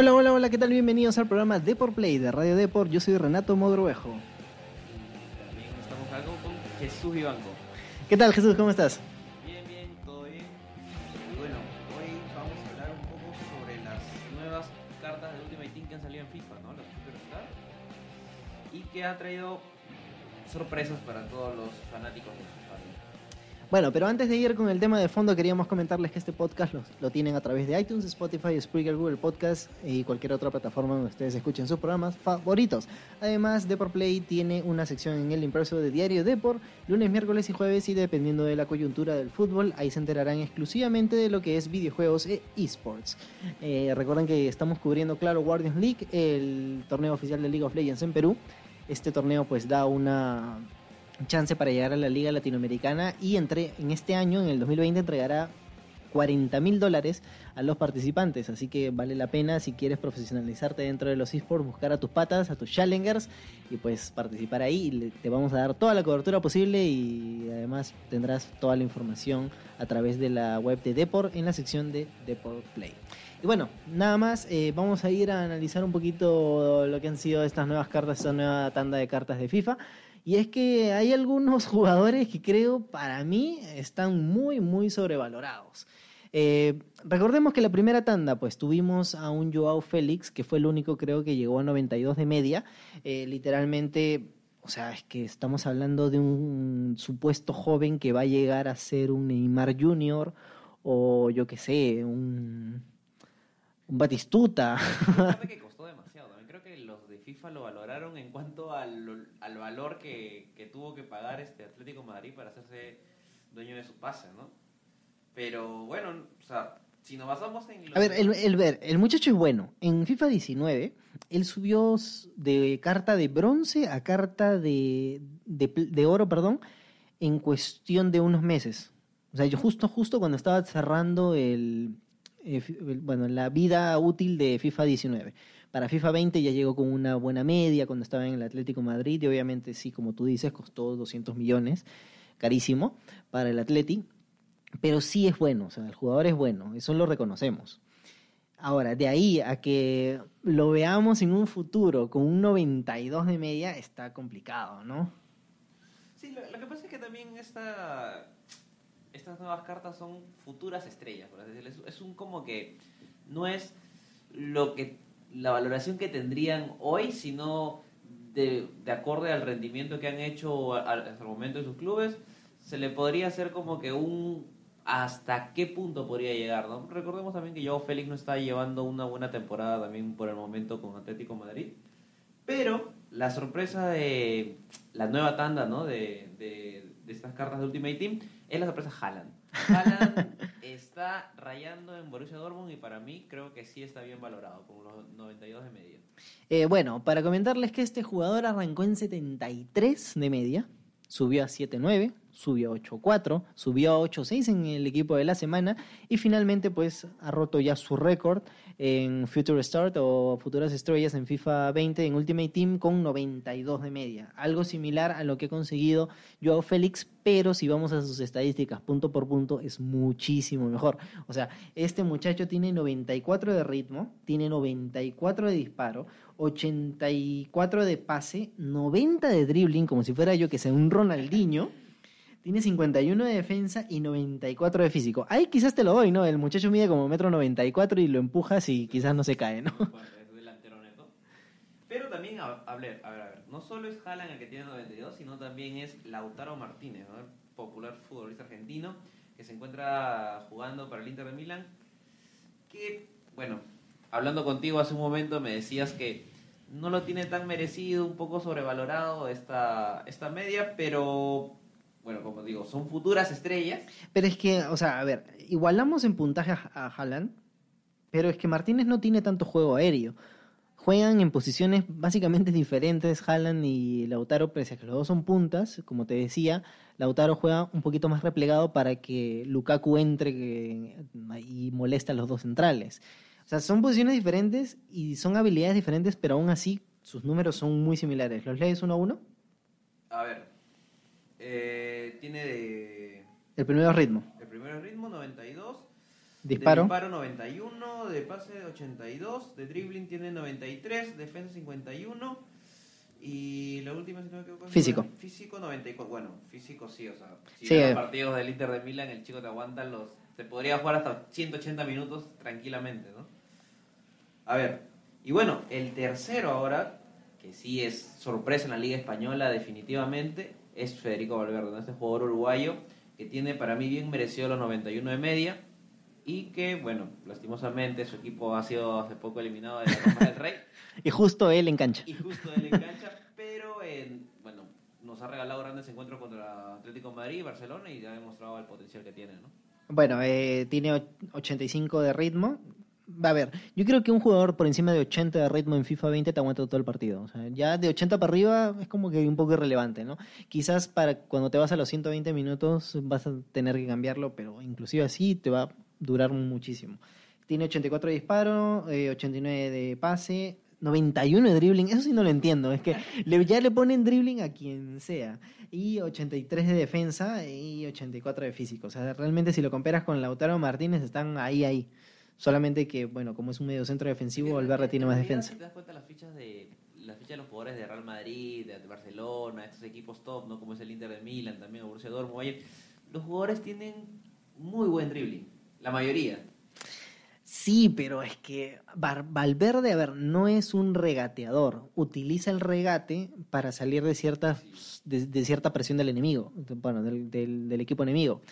Hola, hola, hola, ¿qué tal? Bienvenidos al programa Deport Play de Radio Deport. Yo soy Renato Modrovejo. También estamos acá con Jesús Vivanco. ¿Qué tal, Jesús? ¿Cómo estás? Bien, bien, todo bien. Y bueno, hoy vamos a hablar un poco sobre las nuevas cartas de Ultimate Team que han salido en FIFA, ¿no? Las Superstar. Y que ha traído sorpresas para todos los fanáticos de FIFA. ¿No? Bueno, pero antes de ir con el tema de fondo, queríamos comentarles que este podcast lo, lo tienen a través de iTunes, Spotify, Spreaker, Google Podcast y cualquier otra plataforma donde ustedes escuchen sus programas favoritos. Además, Deport Play tiene una sección en el impreso de Diario Deport, lunes, miércoles y jueves, y dependiendo de la coyuntura del fútbol, ahí se enterarán exclusivamente de lo que es videojuegos e esports. Eh, recuerden que estamos cubriendo, claro, Guardians League, el torneo oficial de League of Legends en Perú. Este torneo pues da una chance para llegar a la Liga Latinoamericana y entre, en este año, en el 2020, entregará 40 mil dólares a los participantes. Así que vale la pena si quieres profesionalizarte dentro de los esports, buscar a tus patas, a tus challengers y pues participar ahí. Te vamos a dar toda la cobertura posible y además tendrás toda la información a través de la web de Deport en la sección de Deport Play. Y bueno, nada más, eh, vamos a ir a analizar un poquito lo que han sido estas nuevas cartas, esta nueva tanda de cartas de FIFA. Y es que hay algunos jugadores que creo para mí están muy, muy sobrevalorados. Eh, recordemos que la primera tanda, pues tuvimos a un Joao Félix, que fue el único creo que llegó a 92 de media. Eh, literalmente, o sea, es que estamos hablando de un supuesto joven que va a llegar a ser un Neymar Junior o yo qué sé, un, un Batistuta. Los de FIFA lo valoraron en cuanto al, al valor que, que tuvo que pagar este Atlético Madrid para hacerse dueño de su pase, ¿no? Pero bueno, o sea, si nos basamos en... A ver, el, el ver, el muchacho es bueno. En FIFA 19, él subió de carta de bronce a carta de, de, de oro, perdón, en cuestión de unos meses. O sea, yo justo, justo cuando estaba cerrando el, eh, bueno, la vida útil de FIFA 19. Para FIFA 20 ya llegó con una buena media cuando estaba en el Atlético Madrid y obviamente sí, como tú dices, costó 200 millones, carísimo para el Atleti, pero sí es bueno, o sea, el jugador es bueno, eso lo reconocemos. Ahora, de ahí a que lo veamos en un futuro con un 92 de media está complicado, ¿no? Sí, lo, que pasa es que también esta, estas nuevas cartas son futuras estrellas, por así decirlo. Es un como que no es lo que la valoración que tendrían hoy, sino de, de acorde al rendimiento que han hecho hasta el momento en sus clubes, se le podría hacer como que un hasta qué punto podría llegar, ¿no? Recordemos también que Joao Félix no está llevando una buena temporada también por el momento con Atlético de Madrid. Pero la sorpresa de la nueva tanda, ¿no? De, de, de estas cartas de Ultimate Team es la sorpresa Haaland. Haaland está rayando en Borussia Dortmund y para mí creo que sí está bien valorado, con los 92 de media. Eh, bueno, para comentarles que este jugador arrancó en 73 de media, subió a 7.9, subió a 8.4, subió a 8.6 en el equipo de la semana y finalmente pues ha roto ya su récord en Future Start o Futuras Estrellas en FIFA 20 en Ultimate Team con 92 de media. Algo similar a lo que ha conseguido Joao Félix, pero si vamos a sus estadísticas punto por punto es muchísimo mejor. O sea, este muchacho tiene 94 de ritmo, tiene 94 de disparo, 84 de pase, 90 de dribbling, como si fuera yo que sea un Ronaldinho. Tiene 51 de defensa y 94 de físico. Ahí quizás te lo doy, ¿no? El muchacho mide como metro 94 y lo empujas y quizás no se cae, ¿no? Es delantero neto. Pero también, a, a ver, a ver, no solo es Haaland el que tiene 92, sino también es Lautaro Martínez, el popular futbolista argentino que se encuentra jugando para el Inter de Milán. Que, bueno, hablando contigo hace un momento me decías que no lo tiene tan merecido, un poco sobrevalorado esta, esta media, pero, bueno, como digo, son futuras estrellas. Pero es que, o sea, a ver, igualamos en puntaje a, Haaland, pero es que Martínez no tiene tanto juego aéreo. Juegan en posiciones básicamente diferentes, Haaland y Lautaro, pese a que los dos son puntas, como te decía, Lautaro juega un poquito más replegado para que Lukaku entre y moleste a los dos centrales. O sea, son posiciones diferentes y son habilidades diferentes, pero aún así sus números son muy similares. ¿Los lees uno a uno? A ver, eh, tiene de... El primero ritmo. El primero ritmo, 92. Disparo. De disparo 91, de pase 82, de dribbling tiene 93, defensa 51 y la última, si no me equivoco, Físico. Físico 94. Bueno, físico sí, o sea, si Sí, ves eh. los partidos del Inter de Milán, el chico te aguanta los. Te podría jugar hasta 180 minutos tranquilamente, ¿no? A ver, y bueno, el tercero ahora, que sí es sorpresa en la Liga Española, definitivamente, es Federico Valverde, ¿no? este jugador uruguayo que tiene para mí bien merecido los 91 de media y que, bueno, lastimosamente su equipo ha sido hace poco eliminado de la Copa del Rey Y justo él en cancha. y justo él en cancha, pero en, bueno, nos ha regalado grandes encuentros contra Atlético de Madrid y Barcelona y ha demostrado el potencial que tiene, ¿no? Bueno, eh, tiene och- 85 de ritmo. Va a ver, yo creo que un jugador por encima de 80 de ritmo en FIFA 20 te aguanta todo el partido. O sea, ya de 80 para arriba es como que un poco irrelevante, ¿no? Quizás para cuando te vas a los 120 minutos vas a tener que cambiarlo, pero inclusive así te va a durar muchísimo. Tiene 84 de disparo, eh, 89 de pase, 91 de dribbling. Eso sí no lo entiendo. Es que ya le ponen dribbling a quien sea. Y 83 de defensa y 84 de físico. O sea, realmente si lo comparas con Lautaro Martínez están ahí, ahí. Solamente que, bueno, como es un medio centro defensivo, Valverde tiene En más defensa. Si te das cuenta, las fichas de las fichas de los jugadores de Real Madrid, de Barcelona, estos equipos top, ¿no? Como es el Inter de Milán, también el Borussia Dortmund, Bayern, los jugadores tienen muy buen dribbling, la mayoría. Sí, pero es que Valverde, a ver, no es un regateador. Utiliza el regate para salir de cierta, de, de cierta presión del enemigo, bueno, del, del- del equipo enemigo.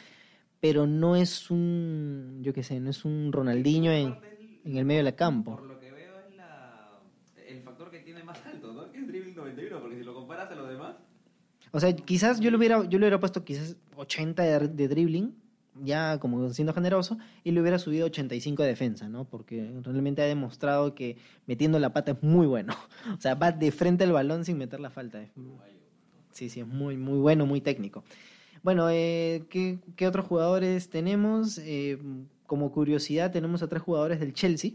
Pero no es un, yo qué sé, no es un Ronaldinho en, en el medio del campo. Por lo que veo es la, el factor que tiene más alto, ¿no? Que es dribbling 91, porque si lo comparas a los demás, O sea, quizás yo le hubiera, yo le hubiera puesto quizás 80 de, de dribbling, ya como siendo generoso, y le hubiera subido 85 de defensa, ¿no? Porque realmente ha demostrado que metiendo la pata es muy bueno. O sea, va de frente al balón sin meter la falta. Sí, sí, es muy, muy bueno, muy técnico. Bueno, eh, ¿qué, otros jugadores tenemos? Eh, como curiosidad, tenemos a tres jugadores del Chelsea.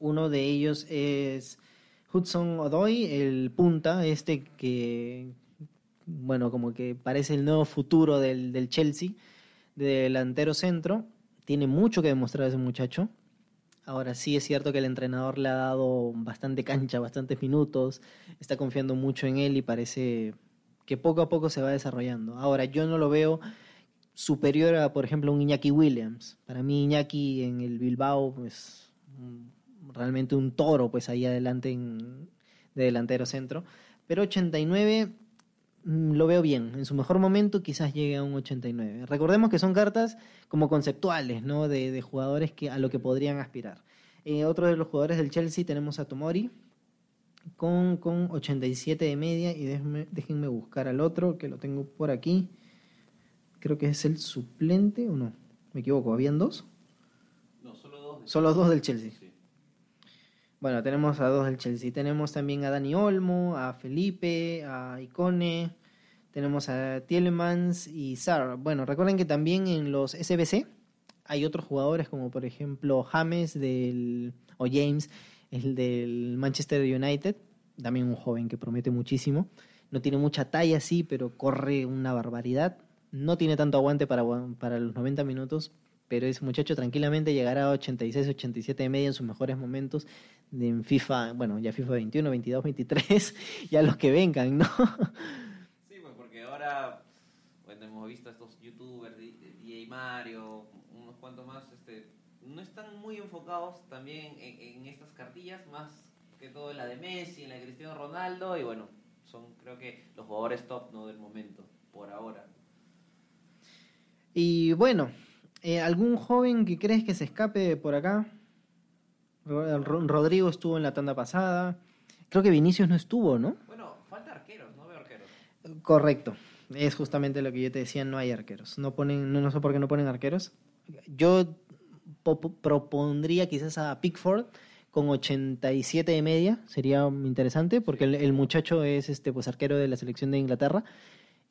Uno de ellos es Hudson Odoi, el punta, este que, bueno, como que parece el nuevo futuro del, del Chelsea, de delantero centro. Tiene mucho que demostrar ese muchacho. Ahora sí es cierto que el entrenador le ha dado bastante cancha, bastantes minutos, está confiando mucho en él y parece que poco a poco se va desarrollando. Ahora yo no lo veo superior a, por ejemplo, un Iñaki Williams. Para mí Iñaki en el Bilbao, pues mm, realmente un toro, pues ahí adelante en- de delantero centro. Pero 89 mm, lo veo bien. En su mejor momento quizás llegue a un 89. Recordemos que son cartas como conceptuales, ¿no? De, jugadores que, a lo que podrían aspirar. Eh, otro de los jugadores del Chelsea tenemos a Tomori con, con 87 de media y déjenme, déjenme buscar al otro que lo tengo por aquí. Creo que es el suplente o no. Me equivoco, ¿habían dos? no, solo dos. de- Solo dos del Chelsea. Sí. Bueno, tenemos a dos del Chelsea. Tenemos también a Dani Olmo, a Felipe, a Icone. Tenemos a Tielemans y Sar. Bueno, recuerden que también en los SBC hay otros jugadores como por ejemplo James del, o James, el del Manchester United. También un joven que promete muchísimo. No tiene mucha talla, sí, pero corre una barbaridad. No tiene tanto aguante para, para los 90 minutos, pero ese muchacho tranquilamente llegará a 86, 87 de media en sus mejores momentos en FIFA, bueno, ya FIFA 21, 22, 23, ya los que vengan, ¿no? Sí, pues porque ahora, bueno, hemos visto a estos youtubers, DJ Mario, unos cuantos más, este, no están muy enfocados también en, en estas cartillas, más que todo en la de Messi, en la de Cristiano Ronaldo, y bueno, son creo que los jugadores top ¿no? del momento, por ahora. Y bueno, eh, ¿algún joven que crees que se escape por acá? Ro- Ro- Rodrigo estuvo en la tanda pasada. Creo que Vinicius no estuvo, ¿no? Bueno, falta arqueros, no veo arqueros. Correcto. Es justamente lo que yo te decía, no hay arqueros. No ponen, no, no sé por qué no ponen arqueros. Yo propondría quizás a Pickford con 87 de media, sería interesante, porque el, el muchacho es este pues arquero de la selección de Inglaterra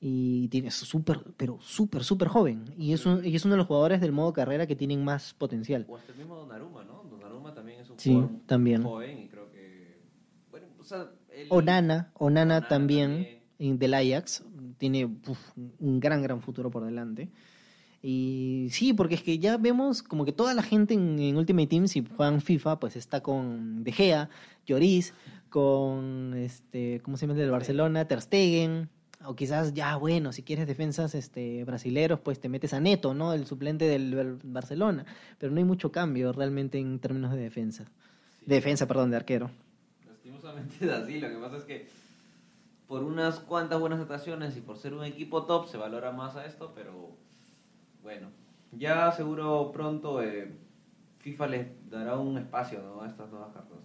y tiene súper, pero súper, súper joven. Y es, un- y es uno de los jugadores del modo carrera que tienen más potencial. O hasta el mismo Donnarumma, ¿no? Donnarumma también es un Sí, jugador también. joven y creo que... Bueno, o sea... Onana, Onana Onana también, también. en del Ajax, tiene uf, un gran, gran futuro por delante. Y sí, porque es que ya vemos como que toda la gente en, en Ultimate Team, si juegan FIFA, pues está con De Gea, Lloris, con este, ¿cómo se llama el del Barcelona? Ter Stegen. O quizás ya, bueno, si quieres defensas este, brasileros, pues te metes a Neto, ¿no? El suplente del Bar- Barcelona. Pero no hay mucho cambio realmente en términos de defensa. De defensa, perdón, de arquero. Lastimosamente es así, lo que pasa es que por unas cuantas buenas actuaciones y por ser un equipo top se valora más a esto, pero bueno, ya seguro pronto eh, FIFA les dará un espacio ¿no? a estas nuevas cartas.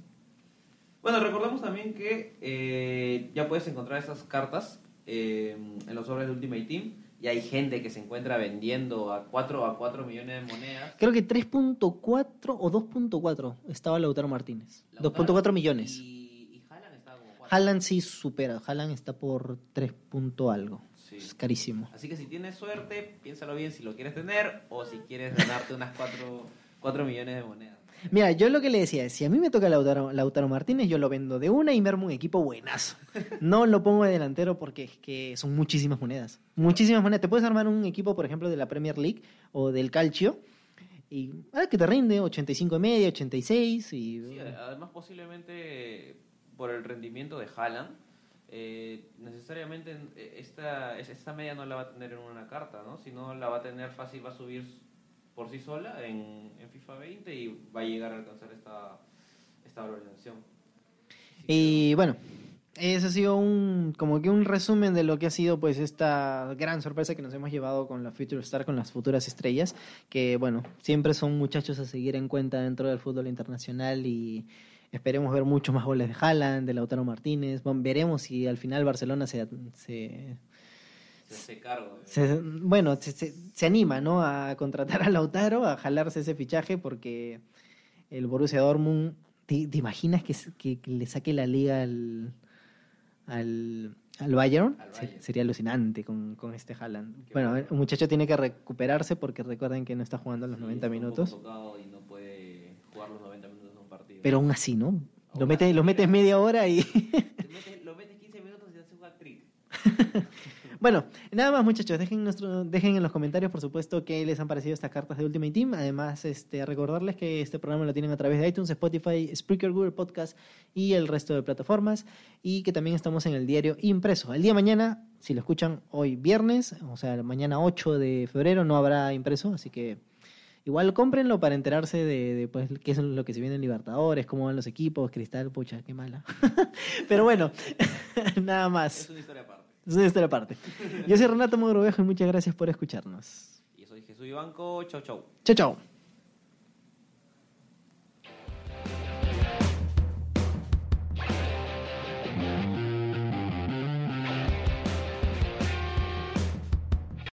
Bueno, recordemos también que eh, ya puedes encontrar estas cartas eh, en los sobres de Ultimate Team y hay gente que se encuentra vendiendo a 4 a 4 millones de monedas. Creo que 3.4 o 2.4 estaba Lautaro Martínez. 2.4 millones. Y, y Haaland estaba como 4. Haaland sí supera. Haaland está por 3 punto algo. Sí. Es carísimo. Así que si tienes suerte, piénsalo bien si lo quieres tener o si quieres ganarte unas 4, millones de monedas. Mira, yo lo que le decía es, si a mí me toca Lautaro, Lautaro Martínez, yo lo vendo de una y me armo un equipo buenazo. No lo pongo de delantero porque es que son muchísimas monedas. Muchísimas monedas. Te puedes armar un equipo, por ejemplo, de la Premier League o del Calcio y ah, que te rinde 85 y media, 86 y... Sí, además posiblemente por el rendimiento de Haaland, eh, necesariamente eh, esta, es- esta media no la va a tener en una carta, ¿no? Sino la va a tener fácil, va a subir por sí sola en, en FIFA 20 y va a llegar a alcanzar esta, esta valorización. Así que, Y bueno, eso ha sido un como que un resumen de lo que ha sido pues esta gran sorpresa que nos hemos llevado con la Future Star, con las futuras estrellas, que bueno, siempre son muchachos a seguir en cuenta dentro del fútbol internacional y esperemos ver mucho más goles de Haaland, de Lautaro Martínez, Bueno, veremos si al final Barcelona se, se, se hace cargo. se- bueno, se, anima, ¿no? A contratar a Lautaro, a jalarse ese fichaje, porque el Borussia Dortmund, ¿te, te imaginas que, que- que le saque la liga al, al, al Bayern? Al Se- Bayern. sería alucinante con, con este Haaland. Qué bueno, bueno. el muchacho tiene que recuperarse porque recuerden que no está jugando los Sí, 90 está un poco minutos. tocado y no puede jugar los 90 minutos de un partido. Pero aún así, ¿no? Lo metes, lo metes media hora y... Lo metes 15 minutos y haces un hat-trick. Bueno, nada más muchachos, dejen, nuestro, dejen en los comentarios, por supuesto, qué les han parecido estas cartas de Ultimate Team. Además, este, recordarles que este programa lo tienen a través de iTunes, Spotify, Spreaker, Google Podcast y el resto de plataformas. Y que también estamos en el diario impreso. El día de mañana, si lo escuchan hoy viernes, o sea, mañana 8 de febrero, no habrá impreso, así que igual cómprenlo para enterarse de, de, pues, qué es lo que se viene en Libertadores, cómo van los equipos, Cristal, pucha, qué mala. Pero bueno, nada más. Es una historia aparte. Es una historia aparte. Yo soy Renato Mogrovejo y muchas gracias por escucharnos. Y soy Jesús Ibanco. Chau, chau. Chao, chao.